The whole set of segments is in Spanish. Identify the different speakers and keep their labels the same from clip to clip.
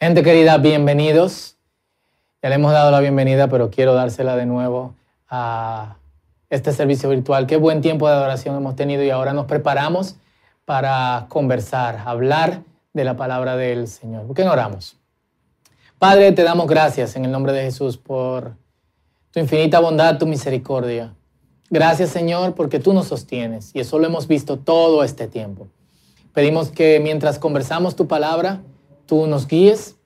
Speaker 1: Gente querida, bienvenidos. Ya le hemos dado la bienvenida, pero quiero dársela de nuevo a este servicio virtual. Qué buen tiempo de adoración hemos tenido y ahora nos preparamos para conversar, hablar de la palabra del Señor. ¿Por qué no oramos? Padre, te damos gracias en el nombre de Jesús por tu infinita bondad, tu misericordia. Gracias, Señor, porque tú nos sostienes y eso lo hemos visto todo este tiempo. Pedimos que mientras conversamos tu palabra, tú nos guíes,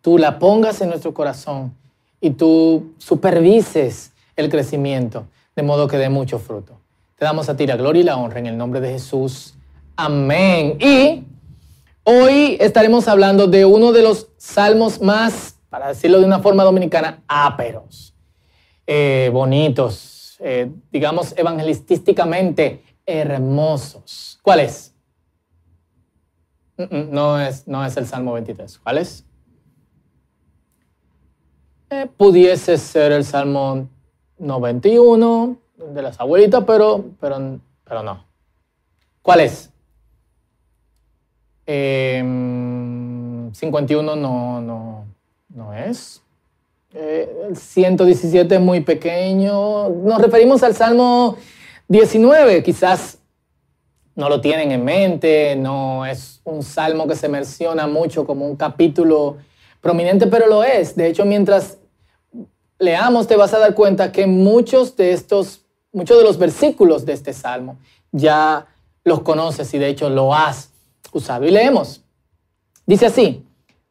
Speaker 1: tú la pongas en nuestro corazón y tú supervises el crecimiento de modo que dé mucho fruto. Te damos a ti la gloria y la honra en el nombre de Jesús. Amén. Y hoy estaremos hablando de uno de los salmos más, para decirlo de una forma dominicana, áperos, eh, bonitos, eh, digamos evangelistísticamente hermosos. ¿Cuál es? No es, no es el Salmo 23. ¿Cuál es? Eh, pudiese ser el Salmo 91 de las abuelitas, pero, pero, pero no. ¿Cuál es? 51 em, no, no, no es. Eh, el 117 es muy pequeño. Nos referimos al Salmo 19, quizás no lo tienen en mente, no es un salmo que se menciona mucho como un capítulo prominente, pero lo es. De hecho, mientras leamos te vas a dar cuenta que muchos de estos, muchos de los versículos de este salmo ya los conoces y de hecho lo has usado. Y leemos. Dice así,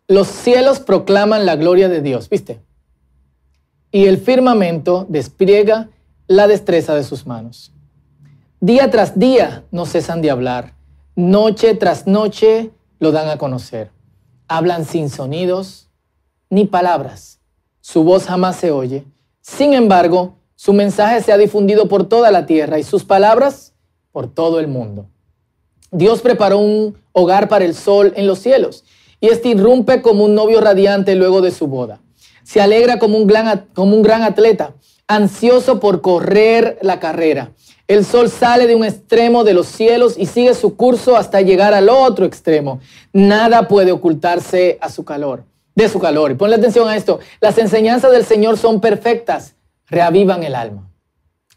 Speaker 1: los cielos proclaman la gloria de Dios, ¿viste? Y el firmamento despliega la destreza de sus manos. Día tras día no cesan de hablar, noche tras noche lo dan a conocer. Hablan sin sonidos ni palabras. Su voz jamás se oye. Sin embargo, su mensaje se ha difundido por toda la tierra y sus palabras por todo el mundo. Dios preparó un hogar para el sol en los cielos y este irrumpe como un novio radiante luego de su boda. Se alegra como un gran, como un gran atleta, ansioso por correr la carrera. El sol sale de un extremo de los cielos y sigue su curso hasta llegar al otro extremo. Nada puede ocultarse a su calor, de su calor. Y ponle atención a esto. Las enseñanzas del Señor son perfectas, reavivan el alma.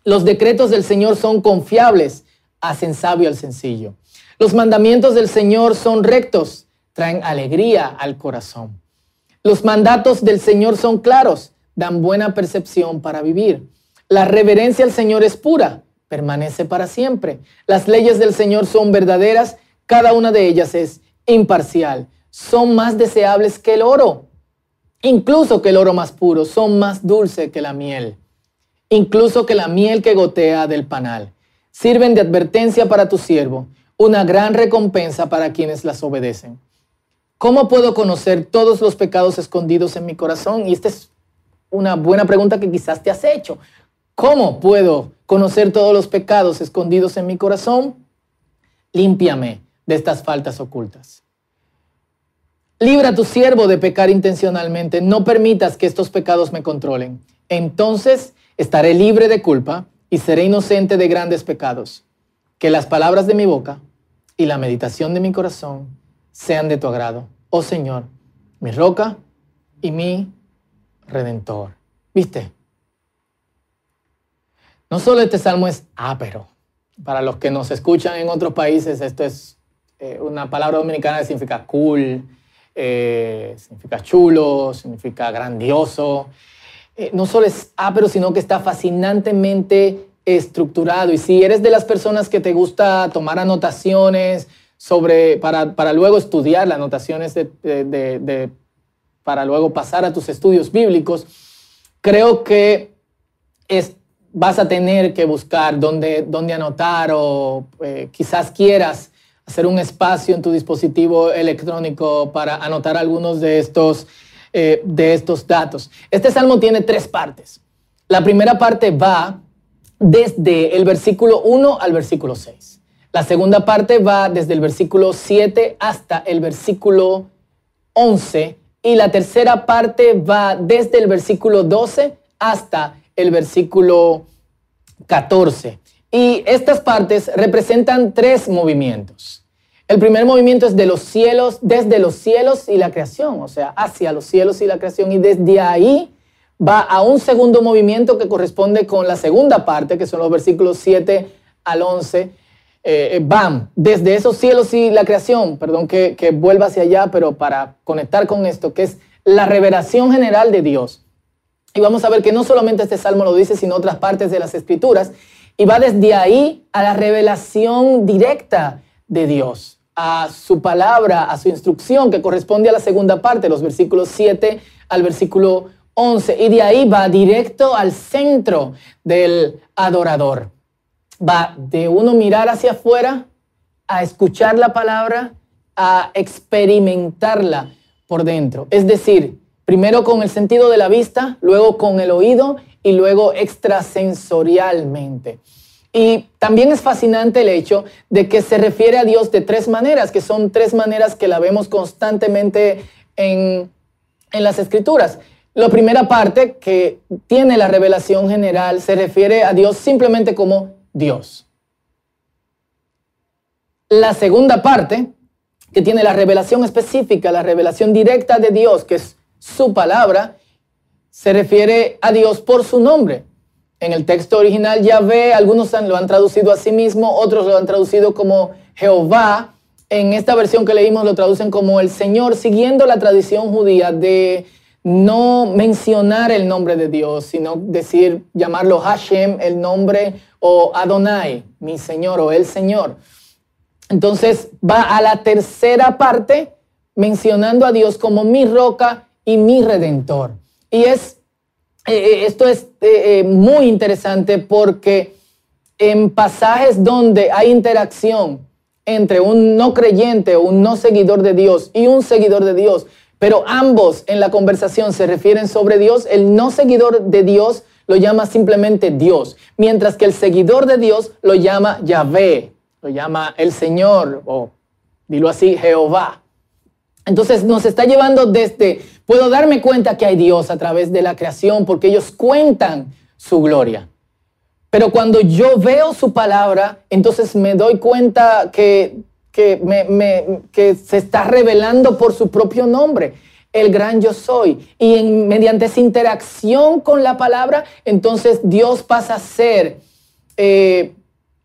Speaker 1: Los decretos del Señor son confiables, hacen sabio al sencillo. Los mandamientos del Señor son rectos, traen alegría al corazón. Los mandatos del Señor son claros, dan buena percepción para vivir. La reverencia al Señor es pura permanece para siempre. Las leyes del Señor son verdaderas, cada una de ellas es imparcial. Son más deseables que el oro, incluso que el oro más puro, son más dulce que la miel, incluso que la miel que gotea del panal. Sirven de advertencia para tu siervo, una gran recompensa para quienes las obedecen. ¿Cómo puedo conocer todos los pecados escondidos en mi corazón? Y esta es una buena pregunta que quizás te has hecho. ¿Cómo puedo conocer todos los pecados escondidos en mi corazón? Límpiame de estas faltas ocultas. Libra a tu siervo de pecar intencionalmente. No permitas que estos pecados me controlen. Entonces estaré libre de culpa y seré inocente de grandes pecados. Que las palabras de mi boca y la meditación de mi corazón sean de tu agrado. Oh Señor, mi roca y mi redentor. ¿Viste? No solo este salmo es ápero. Para los que nos escuchan en otros países, esto es eh, una palabra dominicana que significa cool, eh, significa chulo, significa grandioso. Eh, no solo es ápero, sino que está fascinantemente estructurado. Y si eres de las personas que te gusta tomar anotaciones sobre, para, para luego estudiar las anotaciones de, para luego pasar a tus estudios bíblicos, creo que es vas a tener que buscar dónde, dónde anotar o eh, quizás quieras hacer un espacio en tu dispositivo electrónico para anotar algunos de estos, eh, de estos datos. Este salmo tiene tres partes. La primera parte va desde el versículo 1 al versículo 6. La segunda parte va desde el versículo 7 hasta el versículo 11. Y la tercera parte va desde el versículo 12 hasta el versículo 14. Y estas partes representan tres movimientos. El primer movimiento es de los cielos, desde los cielos y la creación, o sea, hacia los cielos y la creación. Y desde ahí va a un segundo movimiento que corresponde con la segunda parte, que son los versículos 7 al 11. Eh, eh, van desde esos cielos y la creación, perdón que, que vuelva hacia allá, pero para conectar con esto, que es la revelación general de Dios. Y vamos a ver que no solamente este salmo lo dice, sino otras partes de las escrituras. Y va desde ahí a la revelación directa de Dios a su palabra, a su instrucción, que corresponde a la segunda parte, los versículos 7 al versículo 11. Y de ahí va directo al centro del adorador. Va de uno mirar hacia afuera, a escuchar la palabra, a experimentarla por dentro. Es decir, primero con el sentido de la vista, luego con el oído y luego extrasensorialmente. Y también es fascinante el hecho de que se refiere a Dios de tres maneras, que son tres maneras que la vemos constantemente en, las escrituras. La primera parte, que tiene la revelación general, se refiere a Dios simplemente como Dios. La segunda parte, que tiene la revelación específica, la revelación directa de Dios, que es su palabra, se refiere a Dios por su nombre. En el texto original Yahvé, algunos lo han traducido a sí mismo, otros lo han traducido como Jehová. En esta versión que leímos lo traducen como el Señor, siguiendo la tradición judía de no mencionar el nombre de Dios, sino decir, llamarlo Hashem, el nombre, o Adonai, mi Señor, o el Señor. Entonces va a la tercera parte mencionando a Dios como mi roca y mi redentor. Y es eh, eh, esto es eh, muy interesante porque en pasajes donde hay interacción entre un no creyente o un no seguidor de Dios y un seguidor de Dios, pero ambos en la conversación se refieren sobre Dios, el no seguidor de Dios lo llama simplemente Dios, mientras que el seguidor de Dios lo llama Yahvé, lo llama el Señor o dilo así, Jehová. Entonces nos está llevando desde, puedo darme cuenta que hay Dios a través de la creación porque ellos cuentan su gloria. Pero cuando yo veo su palabra, entonces me doy cuenta que, que, se está revelando por su propio nombre, el gran yo soy. Y mediante esa interacción con la palabra, entonces Dios pasa a ser, eh,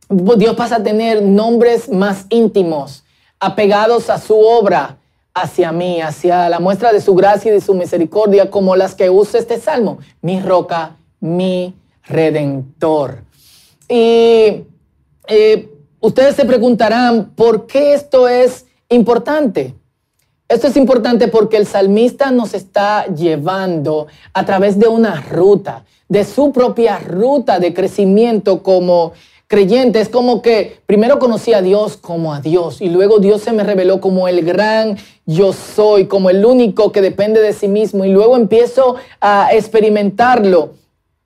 Speaker 1: Dios pasa a tener nombres más íntimos, apegados a su obra, hacia mí, hacia la muestra de su gracia y de su misericordia, como las que usa este salmo, mi roca, mi redentor. Y eh, ustedes se preguntarán, ¿por qué esto es importante? Esto es importante porque el salmista nos está llevando a través de una ruta, de su propia ruta de crecimiento como creyente. Es como que primero conocí a Dios como a Dios y luego Dios se me reveló como el gran yo soy, como el único que depende de sí mismo y luego empiezo a experimentarlo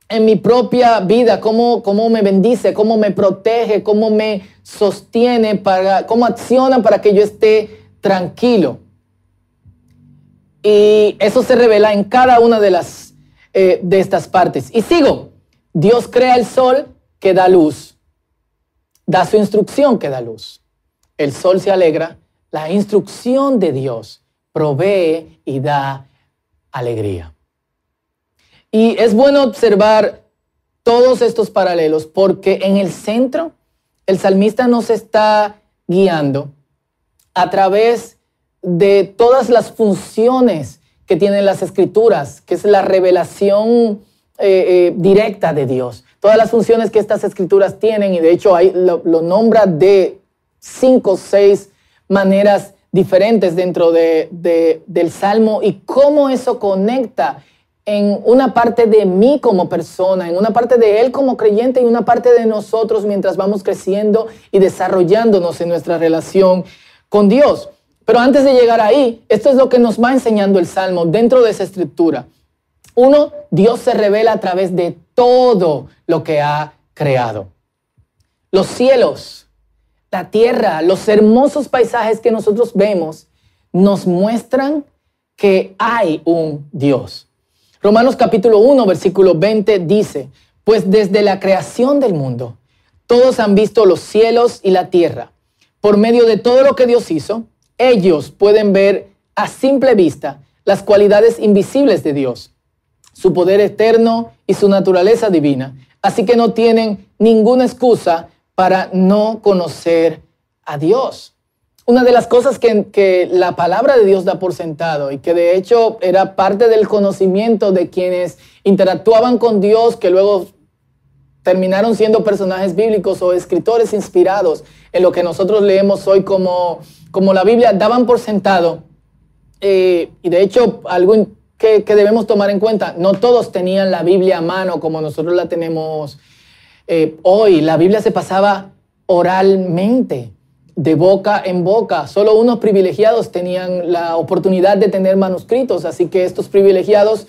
Speaker 1: en mi propia vida, cómo, cómo me bendice, cómo me protege, cómo me sostiene, para, cómo acciona para que yo esté tranquilo. Y eso se revela en cada una de las eh, de estas partes. Y sigo. Dios crea el sol que da luz da su instrucción que da luz. El sol se alegra, la instrucción de Dios provee y da alegría. Y es bueno observar todos estos paralelos porque en el centro el salmista nos está guiando a través de todas las funciones que tienen las escrituras, que es la revelación eh, eh, directa de Dios todas las funciones que estas escrituras tienen y de hecho ahí lo, nombra de cinco o seis maneras diferentes dentro de, del Salmo y cómo eso conecta en una parte de mí como persona, en una parte de Él como creyente y una parte de nosotros mientras vamos creciendo y desarrollándonos en nuestra relación con Dios. Pero antes de llegar ahí, esto es lo que nos va enseñando el Salmo dentro de esa escritura. Uno, Dios se revela a través de todo lo que ha creado. Los cielos, la tierra, los hermosos paisajes que nosotros vemos nos muestran que hay un Dios. Romanos capítulo 1, versículo 20 dice, pues desde la creación del mundo, todos han visto los cielos y la tierra, por medio de todo lo que Dios hizo, ellos pueden ver a simple vista las cualidades invisibles de Dios, su poder eterno y su naturaleza divina. Así que no tienen ninguna excusa para no conocer a Dios. Una de las cosas que, la palabra de Dios da por sentado y que de hecho era parte del conocimiento de quienes interactuaban con Dios, que luego terminaron siendo personajes bíblicos o escritores inspirados en lo que nosotros leemos hoy como, como la Biblia, daban por sentado, eh, y de hecho algo que, debemos tomar en cuenta, no todos tenían la Biblia a mano como nosotros la tenemos eh, hoy, la Biblia se pasaba oralmente de boca en boca. Solo unos privilegiados tenían la oportunidad de tener manuscritos, así que estos privilegiados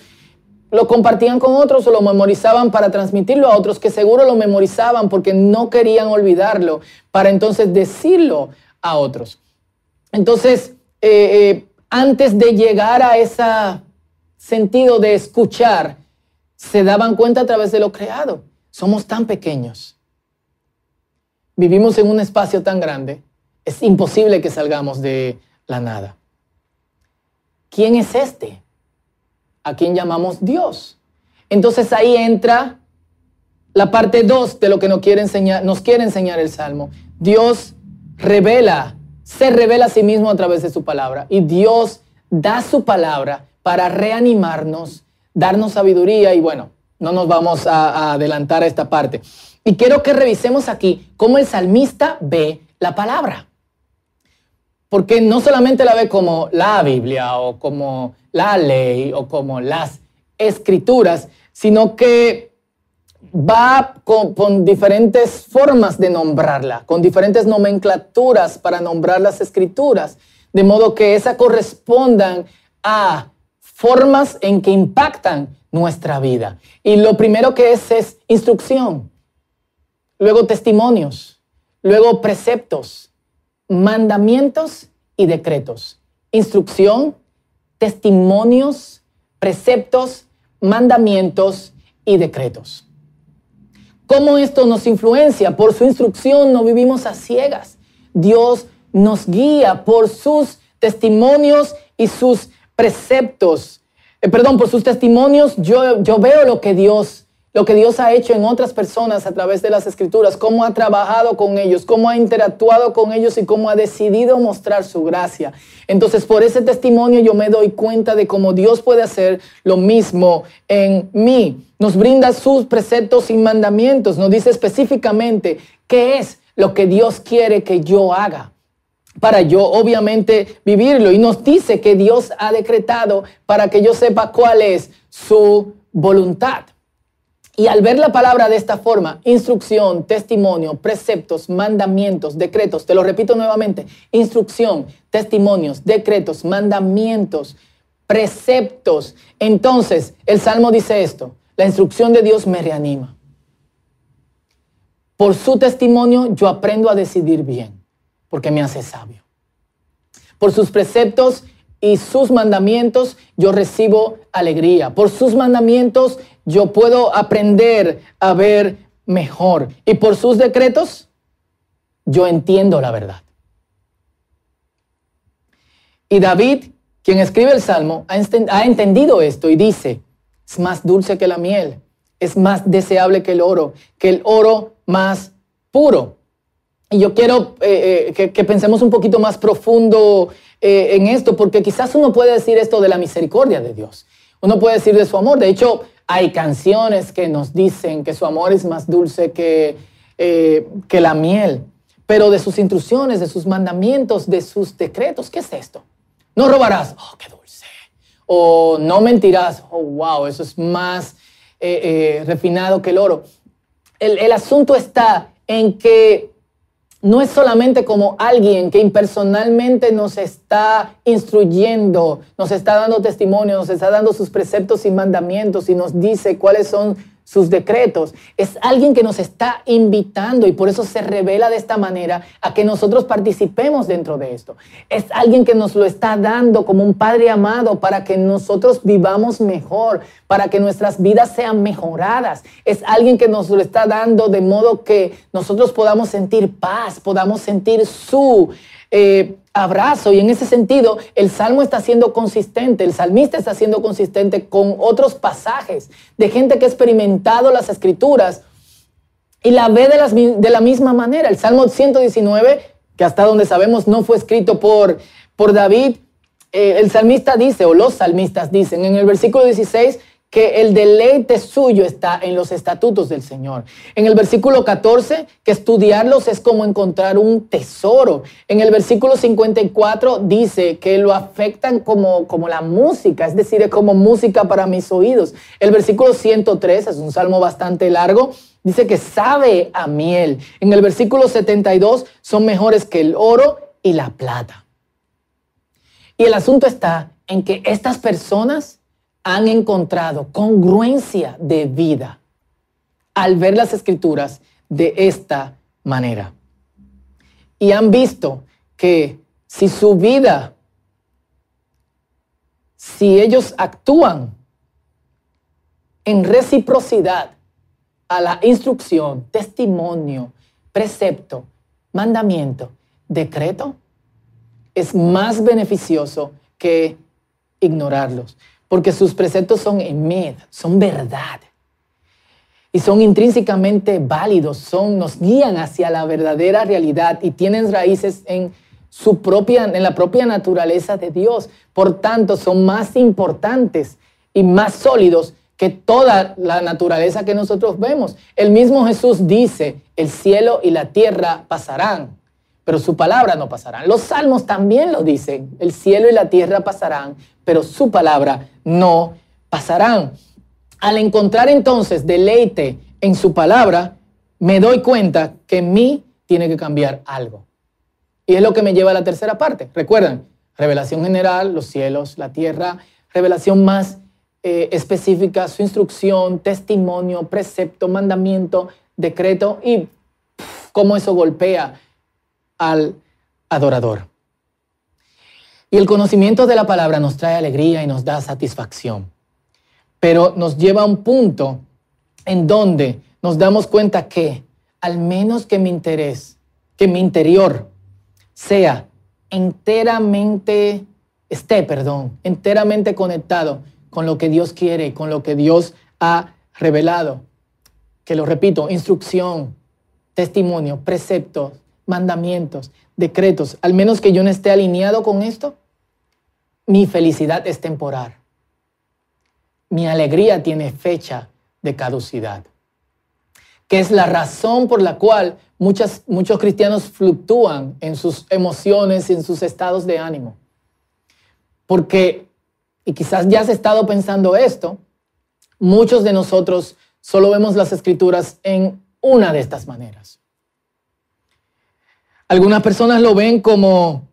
Speaker 1: lo compartían con otros o lo memorizaban para transmitirlo a otros que seguro lo memorizaban porque no querían olvidarlo, para entonces decirlo a otros. Entonces, eh, eh, antes de llegar a ese sentido de escuchar, se daban cuenta a través de lo creado. Somos tan pequeños. Vivimos en un espacio tan grande es imposible que salgamos de la nada. ¿Quién es este? ¿A quién llamamos Dios? Entonces ahí entra la parte 2 de lo que nos quiere, enseñar, nos quiere enseñar el Salmo. Dios revela, se revela a sí mismo a través de su palabra. Y Dios da su palabra para reanimarnos, darnos sabiduría y bueno, no nos vamos a, adelantar a esta parte. Y quiero que revisemos aquí cómo el salmista ve la palabra porque no solamente la ve como la Biblia o como la ley o como las escrituras, sino que va con, diferentes formas de nombrarla, con diferentes nomenclaturas para nombrar las escrituras, de modo que esas correspondan a formas en que impactan nuestra vida. Y lo primero que es es instrucción, luego testimonios, luego preceptos, mandamientos y decretos, instrucción, testimonios, preceptos, mandamientos y decretos. ¿Cómo esto nos influencia? Por su instrucción no vivimos a ciegas. Dios nos guía por sus testimonios y sus preceptos. Eh, perdón, por sus testimonios yo, yo veo lo que Dios lo que Dios ha hecho en otras personas a través de las escrituras, cómo ha trabajado con ellos, cómo ha interactuado con ellos y cómo ha decidido mostrar su gracia. Entonces, por ese testimonio yo me doy cuenta de cómo Dios puede hacer lo mismo en mí. Nos brinda sus preceptos y mandamientos, nos dice específicamente qué es lo que Dios quiere que yo haga para yo obviamente vivirlo. Y nos dice que Dios ha decretado para que yo sepa cuál es su voluntad. Y al ver la palabra de esta forma, instrucción, testimonio, preceptos, mandamientos, decretos, te lo repito nuevamente, instrucción, testimonios, decretos, mandamientos, preceptos. Entonces, el Salmo dice esto, la instrucción de Dios me reanima. Por su testimonio yo aprendo a decidir bien, porque me hace sabio. Por sus preceptos y sus mandamientos yo recibo alegría. Por sus mandamientos yo puedo aprender a ver mejor. Y por sus decretos yo entiendo la verdad. Y David, quien escribe el Salmo, ha entendido esto y dice, es más dulce que la miel, es más deseable que el oro, que el oro más puro. Y yo quiero eh, eh, que, pensemos un poquito más profundo eh, en esto, porque quizás uno puede decir esto de la misericordia de Dios. Uno puede decir de su amor. De hecho, hay canciones que nos dicen que su amor es más dulce que, que la miel. Pero de sus instrucciones, de sus mandamientos, de sus decretos, ¿qué es esto? No robarás. Oh, qué dulce. O no mentirás. Oh, wow, eso es más refinado que el oro. El, el asunto está en que no es solamente como alguien que impersonalmente nos está instruyendo, nos está dando testimonio, nos está dando sus preceptos y mandamientos y nos dice cuáles son sus decretos. Es alguien que nos está invitando y por eso se revela de esta manera a que nosotros participemos dentro de esto. Es alguien que nos lo está dando como un Padre amado para que nosotros vivamos mejor, para que nuestras vidas sean mejoradas. Es alguien que nos lo está dando de modo que nosotros podamos sentir paz, podamos sentir su... Eh, abrazo. Y en ese sentido, el salmo está siendo consistente, el salmista está siendo consistente con otros pasajes de gente que ha experimentado las escrituras y la ve de, de la misma manera. El Salmo 119, que hasta donde sabemos no fue escrito por, por David, eh, el salmista dice, o los salmistas dicen en el versículo 16, que el deleite suyo está en los estatutos del Señor. En el versículo 14, que estudiarlos es como encontrar un tesoro. En el versículo 54 dice que lo afectan como, como la música, es decir, es como música para mis oídos. El versículo 103 es un salmo bastante largo. Dice que sabe a miel. En el versículo 72 son mejores que el oro y la plata. Y el asunto está en que estas personas han encontrado congruencia de vida al ver las escrituras de esta manera. Y han visto que si su vida, si ellos actúan en reciprocidad a la instrucción, testimonio, precepto, mandamiento, decreto, es más beneficioso que ignorarlos porque sus preceptos son emed, son verdad. Y son intrínsecamente válidos, son, nos guían hacia la verdadera realidad y tienen raíces en, su propia, en la propia naturaleza de Dios. Por tanto, son más importantes y más sólidos que toda la naturaleza que nosotros vemos. El mismo Jesús dice, el cielo y la tierra pasarán, pero su palabra no pasará. Los salmos también lo dicen, el cielo y la tierra pasarán, pero su palabra no pasarán. Al encontrar entonces deleite en su palabra, me doy cuenta que en mí tiene que cambiar algo. Y es lo que me lleva a la tercera parte. Recuerdan, revelación general, los cielos, la tierra, revelación más eh, específica, su instrucción, testimonio, precepto, mandamiento, decreto y cómo eso golpea al adorador. Y el conocimiento de la palabra nos trae alegría y nos da satisfacción. Pero nos lleva a un punto en donde nos damos cuenta que al menos que mi interés, que mi interior sea enteramente, esté, perdón, enteramente conectado con lo que Dios quiere, con lo que Dios ha revelado. Que lo repito, instrucción, testimonio, preceptos, mandamientos, decretos, al menos que yo no esté alineado con esto, mi felicidad es temporal. Mi alegría tiene fecha de caducidad. Que es la razón por la cual muchos cristianos fluctúan en sus emociones en sus estados de ánimo. Porque, y quizás ya has estado pensando esto, muchos de nosotros solo vemos las escrituras en una de estas maneras. Algunas personas lo ven como,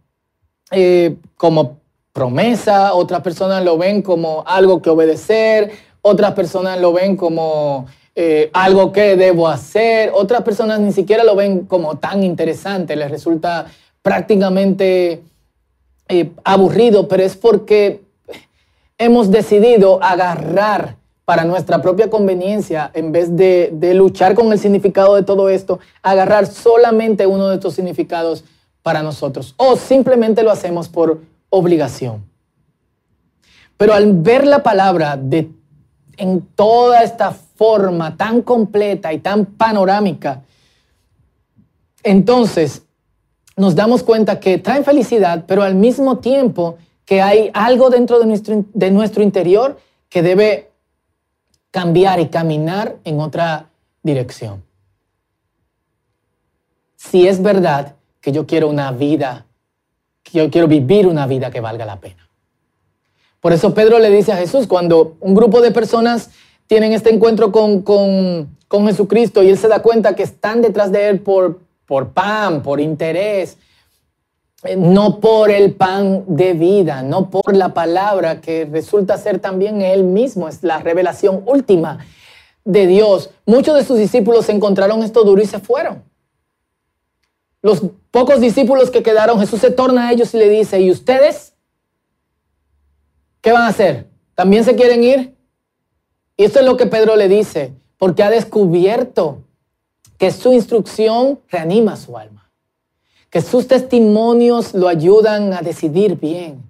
Speaker 1: eh, como promesa, otras personas lo ven como algo que obedecer, otras personas lo ven como eh, algo que debo hacer, otras personas ni siquiera lo ven como tan interesante, les resulta prácticamente eh, aburrido, pero es porque hemos decidido agarrar para nuestra propia conveniencia, en vez de, luchar con el significado de todo esto, agarrar solamente uno de estos significados para nosotros. O simplemente lo hacemos por obligación. Pero al ver la palabra de, en toda esta forma tan completa y tan panorámica, entonces nos damos cuenta que traen felicidad, pero al mismo tiempo que hay algo dentro de nuestro, de nuestro interior que debe cambiar y caminar en otra dirección. Si es verdad que yo quiero una vida, que yo quiero vivir una vida que valga la pena. Por eso Pedro le dice a Jesús, cuando un grupo de personas tienen este encuentro con, con, con Jesucristo y él se da cuenta que están detrás de él por, por pan, por interés, no por el pan de vida, no por la palabra que resulta ser también Él mismo, es la revelación última. de Dios, muchos de sus discípulos encontraron esto duro y se fueron. Los pocos discípulos que quedaron, Jesús se torna a ellos y le dice, ¿y ustedes? ¿Qué van a hacer? ¿También se quieren ir? Y esto es lo que Pedro le dice, porque ha descubierto que su instrucción reanima su alma, que sus testimonios lo ayudan a decidir bien,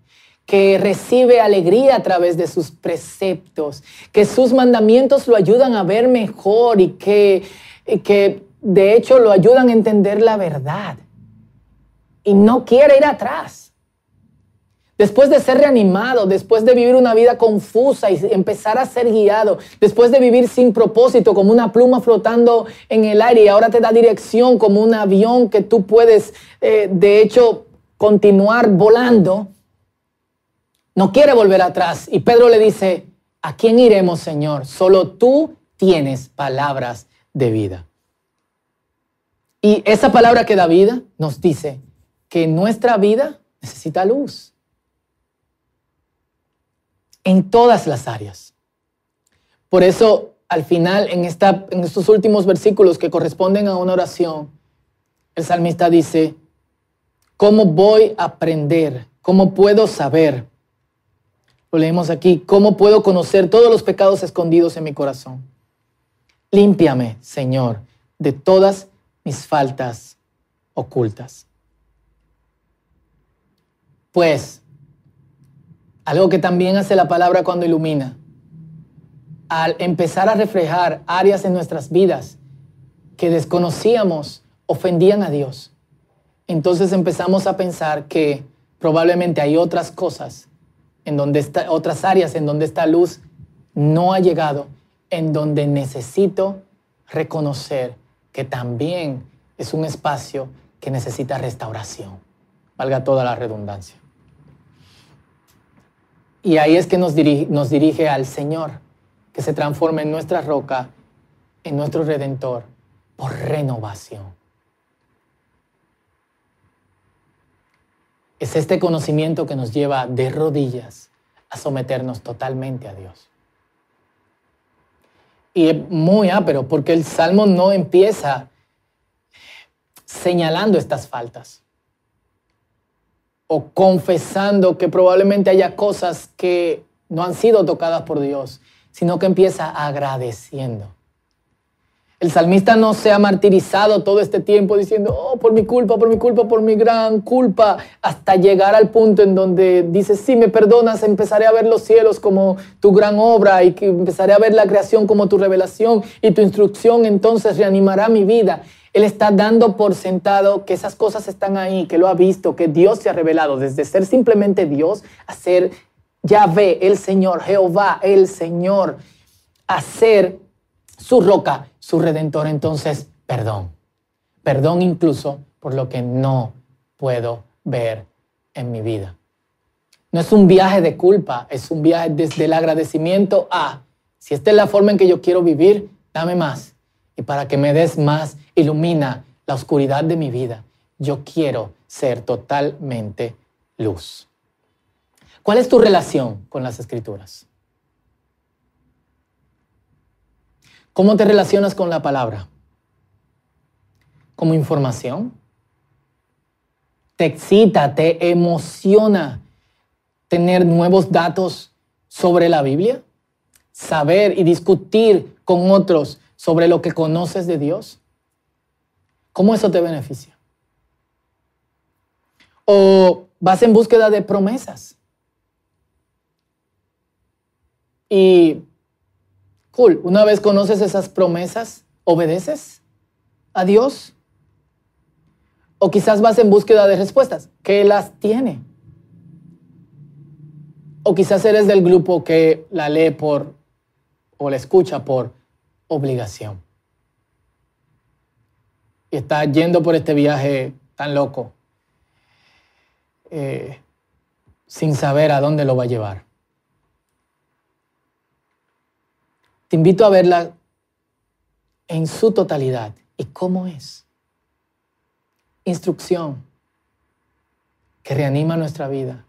Speaker 1: que recibe alegría a través de sus preceptos, que sus mandamientos lo ayudan a ver mejor y que, que de hecho lo ayudan a entender la verdad. Y no quiere ir atrás. Después de ser reanimado, después de vivir una vida confusa y empezar a ser guiado, después de vivir sin propósito, como una pluma flotando en el aire y ahora te da dirección como un avión que tú puedes, eh, de hecho, continuar volando, no quiere volver atrás. Y Pedro le dice, ¿a quién iremos, Señor? Solo tú tienes palabras de vida. Y esa palabra que da vida nos dice que nuestra vida necesita luz en todas las áreas. Por eso, al final, en, esta, en estos últimos versículos que corresponden a una oración, el salmista dice, ¿cómo voy a aprender? ¿Cómo puedo saber? Lo leemos aquí, ¿cómo puedo conocer todos los pecados escondidos en mi corazón? Límpiame, Señor, de todas mis faltas ocultas. Pues algo que también hace la palabra cuando ilumina. Al empezar a reflejar áreas en nuestras vidas que desconocíamos, ofendían a Dios. Entonces empezamos a pensar que probablemente hay otras cosas en donde está, otras áreas en donde esta luz no ha llegado, en donde necesito reconocer que también es un espacio que necesita restauración. Valga toda la redundancia. Y ahí es que nos dirige, al Señor, que se transforma en nuestra roca, en nuestro redentor, por renovación. Es este conocimiento que nos lleva de rodillas a someternos totalmente a Dios. Y es muy ápero porque el Salmo no empieza señalando estas faltas o confesando que probablemente haya cosas que no han sido tocadas por Dios, sino que empieza agradeciendo. El salmista no se ha martirizado todo este tiempo diciendo, oh, por mi culpa, por mi culpa, por mi gran culpa, hasta llegar al punto en donde dice, si me perdonas, empezaré a ver los cielos como tu gran obra y que empezaré a ver la creación como tu revelación y tu instrucción entonces reanimará mi vida. Él está dando por sentado que esas cosas están ahí, que lo ha visto, que Dios se ha revelado, desde ser simplemente Dios a ser Yahvé, el Señor, Jehová, el Señor, a ser su roca, su redentor. Entonces, perdón. Perdón incluso por lo que no puedo ver en mi vida. No es un viaje de culpa, es un viaje desde el agradecimiento a, si esta es la forma en que yo quiero vivir, dame más y para que me des más, ilumina la oscuridad de mi vida. Yo quiero ser totalmente luz. ¿Cuál es tu relación con las escrituras? ¿Cómo te relacionas con la palabra? ¿Como información? ¿Te excita, te emociona tener nuevos datos sobre la Biblia? Saber y discutir con otros sobre lo que conoces de Dios? ¿Cómo eso te beneficia? ¿O vas en búsqueda de promesas? Y, cool, una vez conoces esas promesas, ¿obedeces a Dios? O quizás vas en búsqueda de respuestas, ¿Qué las tiene. O quizás eres del grupo que la lee por o la escucha por obligación. Y está yendo por este viaje tan loco, eh, sin saber a dónde lo va a llevar. Te invito a verla en su totalidad. ¿Y cómo es? Instrucción que reanima nuestra vida.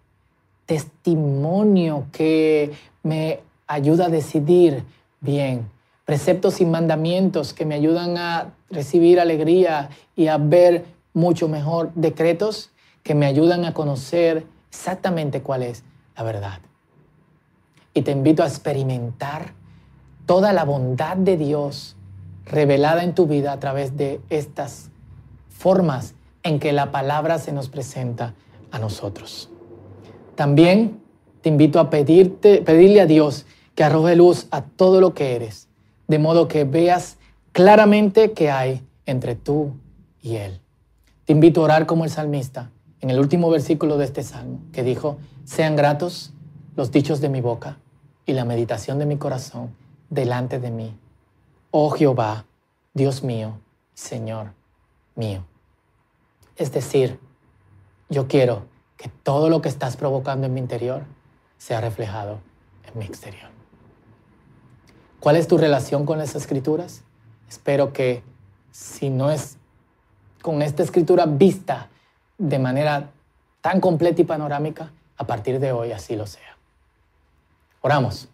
Speaker 1: Testimonio que me ayuda a decidir bien preceptos y mandamientos que me ayudan a recibir alegría y a ver mucho mejor, decretos que me ayudan a conocer exactamente cuál es la verdad. Y te invito a experimentar toda la bondad de Dios revelada en tu vida a través de estas formas en que la palabra se nos presenta a nosotros. También te invito a pedirte, pedirle a Dios que arroje luz a todo lo que eres, de modo que veas claramente qué hay entre tú y Él. Te invito a orar como el salmista en el último versículo de este salmo, que dijo, sean gratos los dichos de mi boca y la meditación de mi corazón delante de mí. Oh Jehová, Dios mío, Señor mío. Es decir, yo quiero que todo lo que estás provocando en mi interior sea reflejado en mi exterior. ¿Cuál es tu relación con las escrituras? Espero que si no es con esta escritura vista de manera tan completa y panorámica, a partir de hoy así lo sea. Oramos.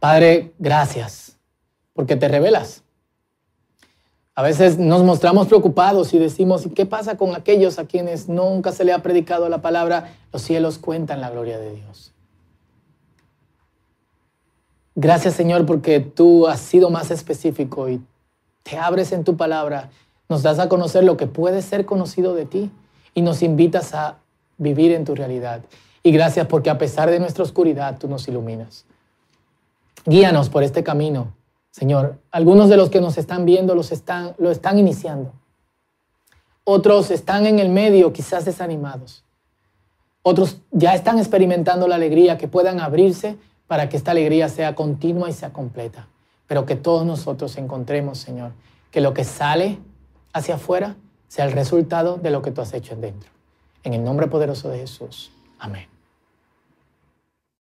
Speaker 1: Padre, gracias porque te revelas. A veces nos mostramos preocupados y decimos, ¿y qué pasa con aquellos a quienes nunca se le ha predicado la palabra? Los cielos cuentan la gloria de Dios. Gracias Señor porque tú has sido más específico y te abres en tu palabra, nos das a conocer lo que puede ser conocido de ti y nos invitas a vivir en tu realidad. Y gracias porque a pesar de nuestra oscuridad tú nos iluminas. Guíanos por este camino Señor, algunos de los que nos están viendo los están, lo están iniciando. Otros están en el medio, quizás desanimados. Otros ya están experimentando la alegría, que puedan abrirse para que esta alegría sea continua y sea completa. Pero que todos nosotros encontremos, Señor, que lo que sale hacia afuera sea el resultado de lo que tú has hecho en dentro. En el nombre poderoso de Jesús. Amén.